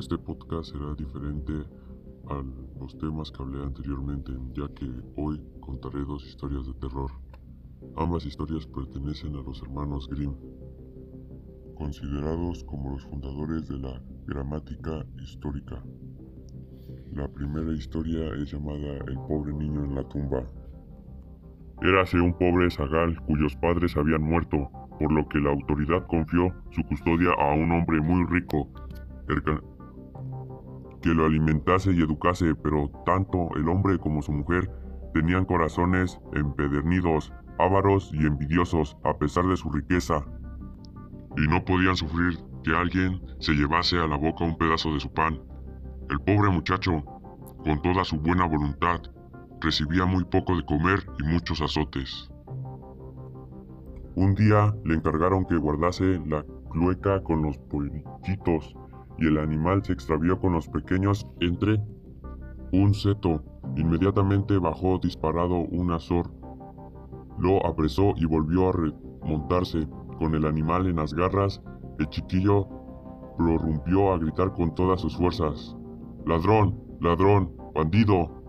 Este podcast será diferente a los temas que hablé anteriormente, ya que hoy contaré dos historias de terror. Ambas historias pertenecen a los hermanos Grimm, considerados como los fundadores de la gramática histórica. La primera historia es llamada El pobre niño en la tumba. Érase un pobre zagal cuyos padres habían muerto, por lo que la autoridad confió su custodia a un hombre muy rico, que lo alimentase y educase, pero tanto el hombre como su mujer tenían corazones empedernidos, ávaros y envidiosos a pesar de su riqueza, y no podían sufrir que alguien se llevase a la boca un pedazo de su pan. El pobre muchacho, con toda su buena voluntad, recibía muy poco de comer y muchos azotes. Un día le encargaron que guardase la clueca con los pollitos y el animal se extravió con los pequeños entre un seto. Inmediatamente bajó disparado un azor. Lo apresó y volvió a remontarse. Con el animal en las garras, el chiquillo prorrumpió a gritar con todas sus fuerzas. ¡Ladrón! ¡Ladrón! ¡Bandido!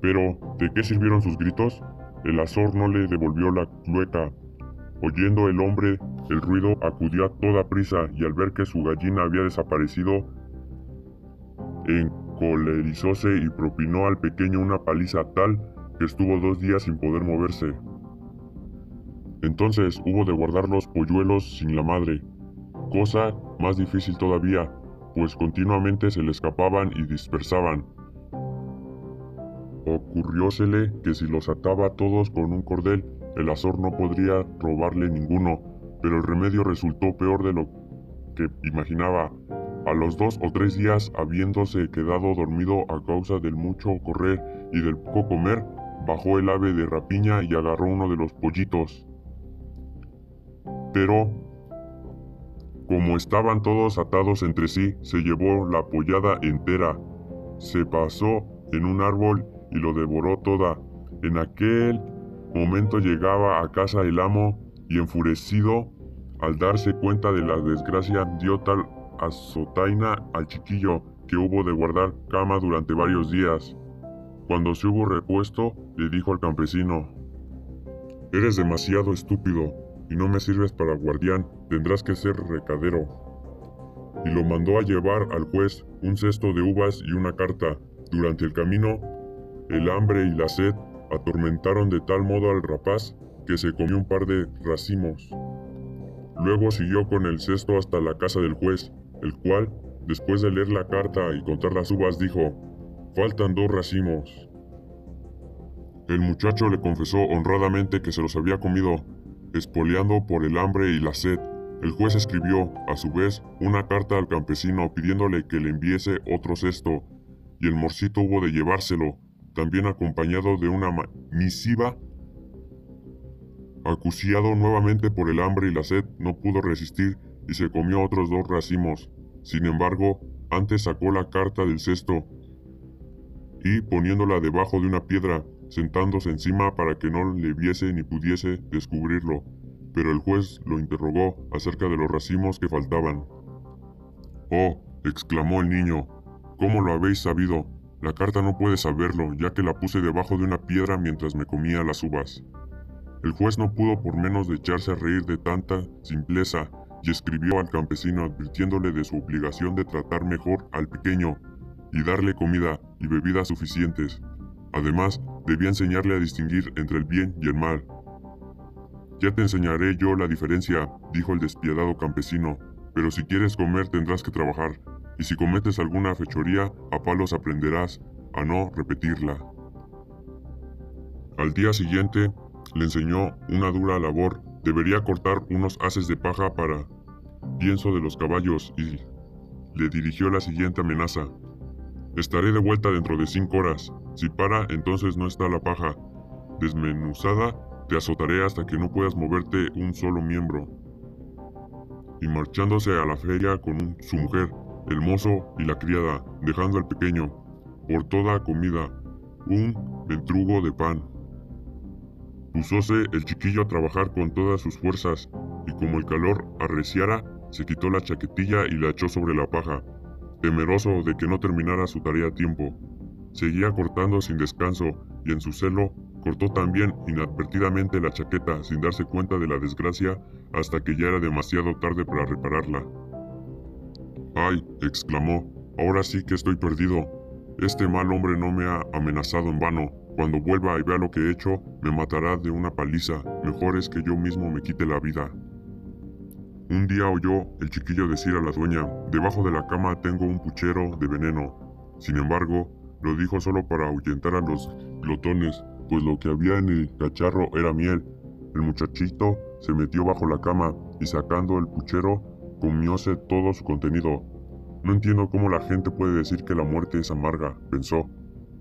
Pero, ¿de qué sirvieron sus gritos? El azor no le devolvió la clueca. Oyendo el hombre el ruido, acudió a toda prisa y al ver que su gallina había desaparecido, encolerizóse y propinó al pequeño una paliza tal que estuvo dos días sin poder moverse. Entonces hubo de guardar los polluelos sin la madre, cosa más difícil todavía, pues continuamente se le escapaban y dispersaban. Ocurriósele que si los ataba todos con un cordel, el azor no podría robarle ninguno, pero el remedio resultó peor de lo que imaginaba. A los dos o tres días, habiéndose quedado dormido a causa del mucho correr y del poco comer, bajó el ave de rapiña y agarró uno de los pollitos. Pero, como estaban todos atados entre sí, se llevó la pollada entera, se pasó en un árbol y lo devoró toda. En aquel momento llegaba a casa el amo y enfurecido al darse cuenta de la desgracia, dio tal azotaina al chiquillo que hubo de guardar cama durante varios días. Cuando se hubo repuesto, le dijo al campesino, Eres demasiado estúpido y no me sirves para guardián, tendrás que ser recadero. Y lo mandó a llevar al juez un cesto de uvas y una carta. Durante el camino, el hambre y la sed atormentaron de tal modo al rapaz que se comió un par de racimos. Luego siguió con el cesto hasta la casa del juez, el cual, después de leer la carta y contar las uvas, dijo, Faltan dos racimos. El muchacho le confesó honradamente que se los había comido, espoleando por el hambre y la sed. El juez escribió, a su vez, una carta al campesino pidiéndole que le enviese otro cesto, y el morcito hubo de llevárselo, también acompañado de una misiva Acuciado nuevamente por el hambre y la sed, no pudo resistir y se comió otros dos racimos. Sin embargo, antes sacó la carta del cesto y poniéndola debajo de una piedra, sentándose encima para que no le viese ni pudiese descubrirlo. Pero el juez lo interrogó acerca de los racimos que faltaban. Oh, exclamó el niño, ¿cómo lo habéis sabido? La carta no puede saberlo, ya que la puse debajo de una piedra mientras me comía las uvas. El juez no pudo por menos de echarse a reír de tanta simpleza y escribió al campesino advirtiéndole de su obligación de tratar mejor al pequeño y darle comida y bebidas suficientes. Además, debía enseñarle a distinguir entre el bien y el mal. Ya te enseñaré yo la diferencia, dijo el despiadado campesino, pero si quieres comer tendrás que trabajar, y si cometes alguna fechoría, a palos aprenderás a no repetirla. Al día siguiente, le enseñó una dura labor. Debería cortar unos haces de paja para pienso de los caballos y le dirigió la siguiente amenaza. Estaré de vuelta dentro de cinco horas. Si para, entonces no está la paja. Desmenuzada, te azotaré hasta que no puedas moverte un solo miembro. Y marchándose a la feria con su mujer, el mozo y la criada, dejando al pequeño, por toda comida, un ventrugo de pan. Pusóse el chiquillo a trabajar con todas sus fuerzas, y como el calor arreciara, se quitó la chaquetilla y la echó sobre la paja, temeroso de que no terminara su tarea a tiempo. Seguía cortando sin descanso y en su celo cortó también inadvertidamente la chaqueta sin darse cuenta de la desgracia hasta que ya era demasiado tarde para repararla. ¡Ay! exclamó, ahora sí que estoy perdido. Este mal hombre no me ha amenazado en vano. Cuando vuelva y vea lo que he hecho, me matará de una paliza. Mejor es que yo mismo me quite la vida. Un día oyó el chiquillo decir a la dueña, debajo de la cama tengo un puchero de veneno. Sin embargo, lo dijo solo para ahuyentar a los glotones, pues lo que había en el cacharro era miel. El muchachito se metió bajo la cama y sacando el puchero, comióse todo su contenido. No entiendo cómo la gente puede decir que la muerte es amarga, pensó,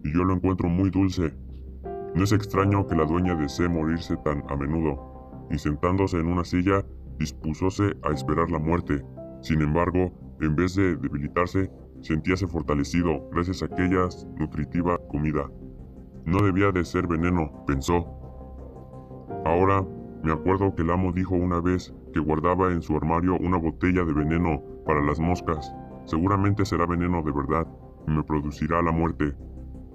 y yo lo encuentro muy dulce. No es extraño que la dueña desee morirse tan a menudo, y sentándose en una silla, dispúsose a esperar la muerte. Sin embargo, en vez de debilitarse, sentíase fortalecido gracias a aquella nutritiva comida. No debía de ser veneno, pensó. Ahora me acuerdo que el amo dijo una vez que guardaba en su armario una botella de veneno para las moscas. Seguramente será veneno de verdad y me producirá la muerte.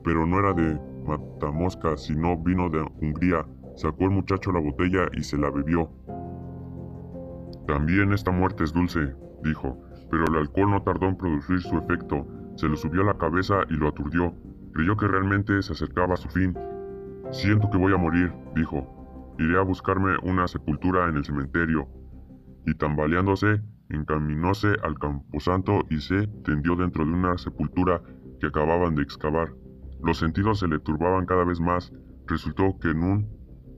Pero no era de matamoscas, sino vino de Hungría. Sacó el muchacho la botella y se la bebió. También esta muerte es dulce, dijo, pero el alcohol no tardó en producir su efecto. Se le subió a la cabeza y lo aturdió. Creyó que realmente se acercaba a su fin. Siento que voy a morir, dijo. Iré a buscarme una sepultura en el cementerio. Y tambaleándose, encaminóse al camposanto y se tendió dentro de una sepultura que acababan de excavar. Los sentidos se le turbaban cada vez más. Resultó que en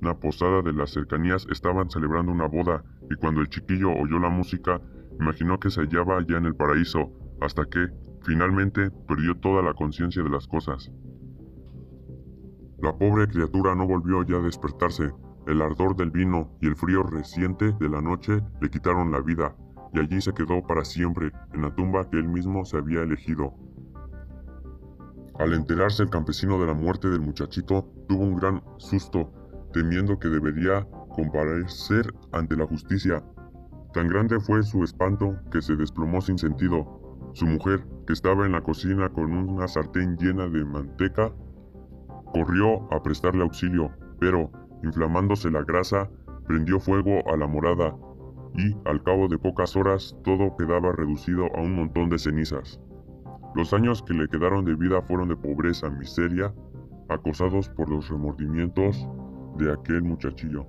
una posada de las cercanías estaban celebrando una boda y cuando el chiquillo oyó la música, imaginó que se hallaba ya en el paraíso, hasta que, finalmente, perdió toda la conciencia de las cosas. La pobre criatura no volvió ya a despertarse. El ardor del vino y el frío reciente de la noche le quitaron la vida, y allí se quedó para siempre, en la tumba que él mismo se había elegido. Al enterarse el campesino de la muerte del muchachito, tuvo un gran susto, temiendo que debería comparecer ante la justicia. Tan grande fue su espanto que se desplomó sin sentido. Su mujer, que estaba en la cocina con una sartén llena de manteca, corrió a prestarle auxilio, pero, inflamándose la grasa, prendió fuego a la morada y, al cabo de pocas horas, todo quedaba reducido a un montón de cenizas. Los años que le quedaron de vida fueron de pobreza, miseria, acosados por los remordimientos de aquel muchachillo.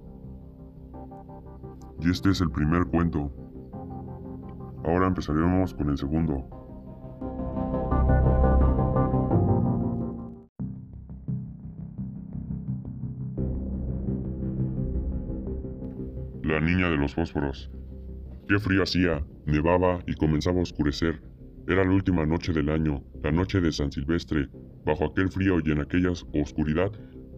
Y este es el primer cuento. Ahora empezaremos con el segundo. La niña de los fósforos. Qué frío hacía, nevaba y comenzaba a oscurecer. Era la última noche del año, la noche de San Silvestre. Bajo aquel frío y en aquella oscuridad,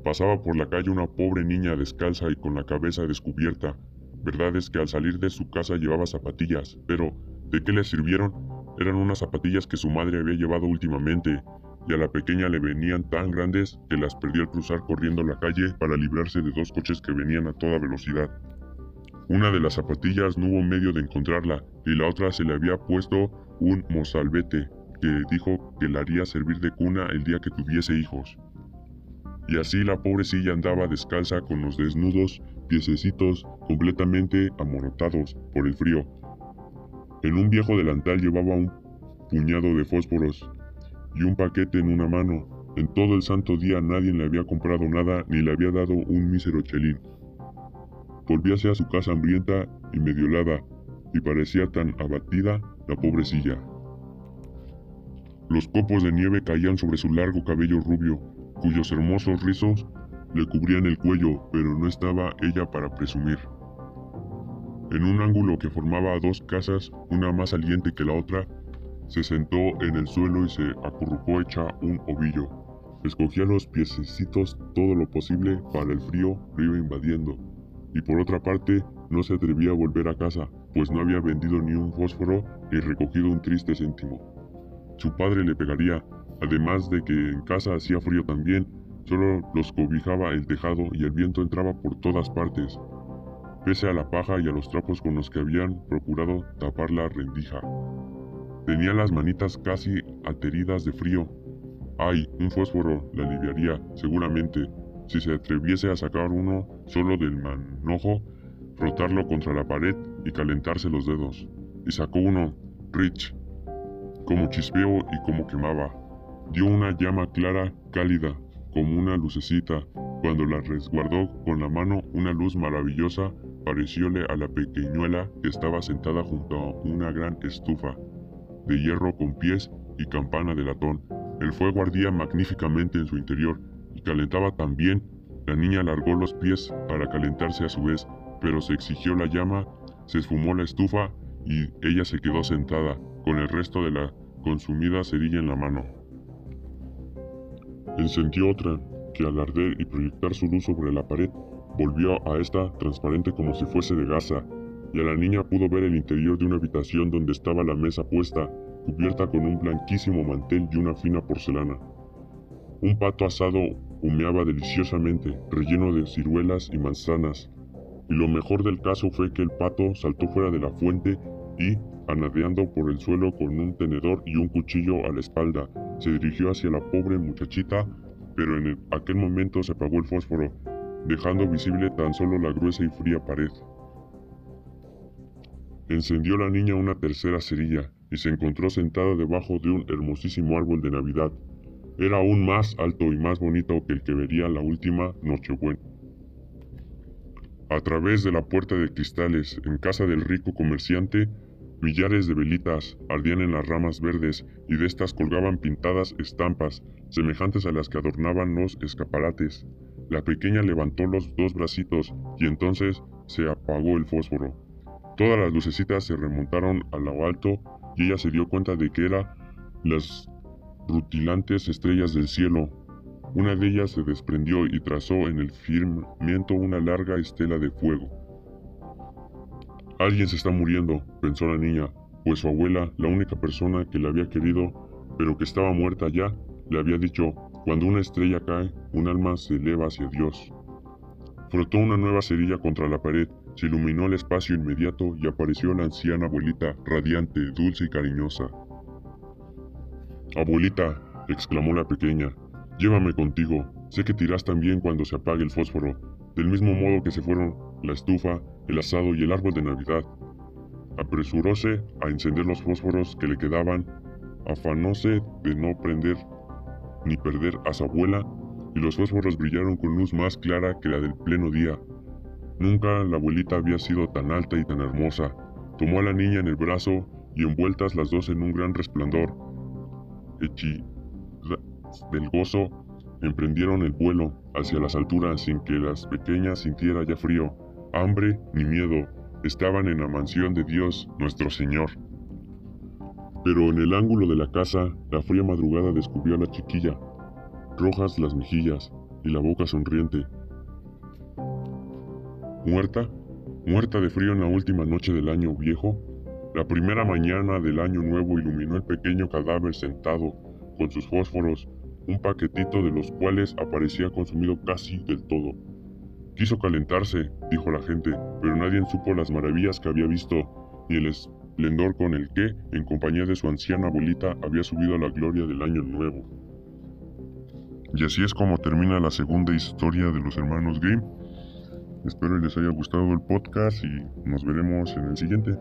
pasaba por la calle una pobre niña descalza y con la cabeza descubierta, Verdad es que al salir de su casa llevaba zapatillas, pero ¿de qué le sirvieron? Eran unas zapatillas que su madre había llevado últimamente, y a la pequeña le venían tan grandes que las perdió al cruzar corriendo la calle para librarse de dos coches que venían a toda velocidad. Una de las zapatillas no hubo medio de encontrarla, y la otra se le había puesto un mozalbete, que dijo que la haría servir de cuna el día que tuviese hijos. Y así la pobrecilla andaba descalza con los desnudos piececitos completamente amorotados por el frío. En un viejo delantal llevaba un puñado de fósforos y un paquete en una mano. En todo el santo día nadie le había comprado nada ni le había dado un mísero chelín. Volvíase a su casa hambrienta y mediolada, y parecía tan abatida la pobrecilla. Los copos de nieve caían sobre su largo cabello rubio, cuyos hermosos rizos le cubrían el cuello, pero no estaba ella para presumir. En un ángulo que formaba dos casas, una más saliente que la otra, se sentó en el suelo y se acurrucó hecha un ovillo. Escogía los piececitos todo lo posible para el frío que iba invadiendo. Y por otra parte, no se atrevía a volver a casa, pues no había vendido ni un fósforo ni recogido un triste céntimo. Su padre le pegaría, además de que en casa hacía frío también Solo los cobijaba el tejado y el viento entraba por todas partes, pese a la paja y a los trapos con los que habían procurado tapar la rendija. Tenía las manitas casi ateridas de frío. Ay, un fósforo la aliviaría, seguramente, si se atreviese a sacar uno solo del manojo, frotarlo contra la pared y calentarse los dedos. Y sacó uno, Rich, como chispeo y como quemaba. Dio una llama clara, cálida, como una lucecita. Cuando la resguardó con la mano, una luz maravillosa parecióle a la pequeñuela que estaba sentada junto a una gran estufa de hierro con pies y campana de latón. El fuego ardía magníficamente en su interior y calentaba también. La niña alargó los pies para calentarse a su vez, pero se exigió la llama, se esfumó la estufa y ella se quedó sentada, con el resto de la consumida cerilla en la mano. Encendió otra, que al arder y proyectar su luz sobre la pared, volvió a esta transparente como si fuese de gasa, y a la niña pudo ver el interior de una habitación donde estaba la mesa puesta, cubierta con un blanquísimo mantel y una fina porcelana. Un pato asado humeaba deliciosamente, relleno de ciruelas y manzanas, y lo mejor del caso fue que el pato saltó fuera de la fuente y, anadeando por el suelo con un tenedor y un cuchillo a la espalda, se dirigió hacia la pobre muchachita, pero en aquel momento se apagó el fósforo, dejando visible tan solo la gruesa y fría pared. Encendió la niña una tercera cerilla y se encontró sentada debajo de un hermosísimo árbol de Navidad. Era aún más alto y más bonito que el que vería la última Nochebuena. A través de la puerta de cristales, en casa del rico comerciante, millares de velitas ardían en las ramas verdes y de estas colgaban pintadas estampas semejantes a las que adornaban los escaparates. La pequeña levantó los dos bracitos y entonces se apagó el fósforo. Todas las lucecitas se remontaron a lo alto y ella se dio cuenta de que eran las rutilantes estrellas del cielo una de ellas se desprendió y trazó en el firmamento una larga estela de fuego. Alguien se está muriendo, pensó la niña, pues su abuela, la única persona que la había querido, pero que estaba muerta ya, le había dicho, cuando una estrella cae, un alma se eleva hacia Dios. Frotó una nueva cerilla contra la pared, se iluminó el espacio inmediato y apareció la anciana abuelita, radiante, dulce y cariñosa. Abuelita, exclamó la pequeña, Llévame contigo, sé que tirás también cuando se apague el fósforo, del mismo modo que se fueron la estufa, el asado y el árbol de Navidad. Apresuróse a encender los fósforos que le quedaban, afanóse de no prender ni perder a su abuela, y los fósforos brillaron con luz más clara que la del pleno día. Nunca la abuelita había sido tan alta y tan hermosa. Tomó a la niña en el brazo y envueltas las dos en un gran resplandor. Echi del gozo, emprendieron el vuelo hacia las alturas sin que las pequeñas sintiera ya frío, hambre ni miedo. Estaban en la mansión de Dios nuestro Señor. Pero en el ángulo de la casa, la fría madrugada descubrió a la chiquilla, rojas las mejillas y la boca sonriente. ¿Muerta? ¿Muerta de frío en la última noche del año viejo? La primera mañana del año nuevo iluminó el pequeño cadáver sentado, con sus fósforos, un paquetito de los cuales aparecía consumido casi del todo. Quiso calentarse, dijo la gente, pero nadie supo las maravillas que había visto, ni el esplendor con el que, en compañía de su anciana abuelita, había subido a la gloria del año nuevo. Y así es como termina la segunda historia de los hermanos Grimm. Espero les haya gustado el podcast y nos veremos en el siguiente.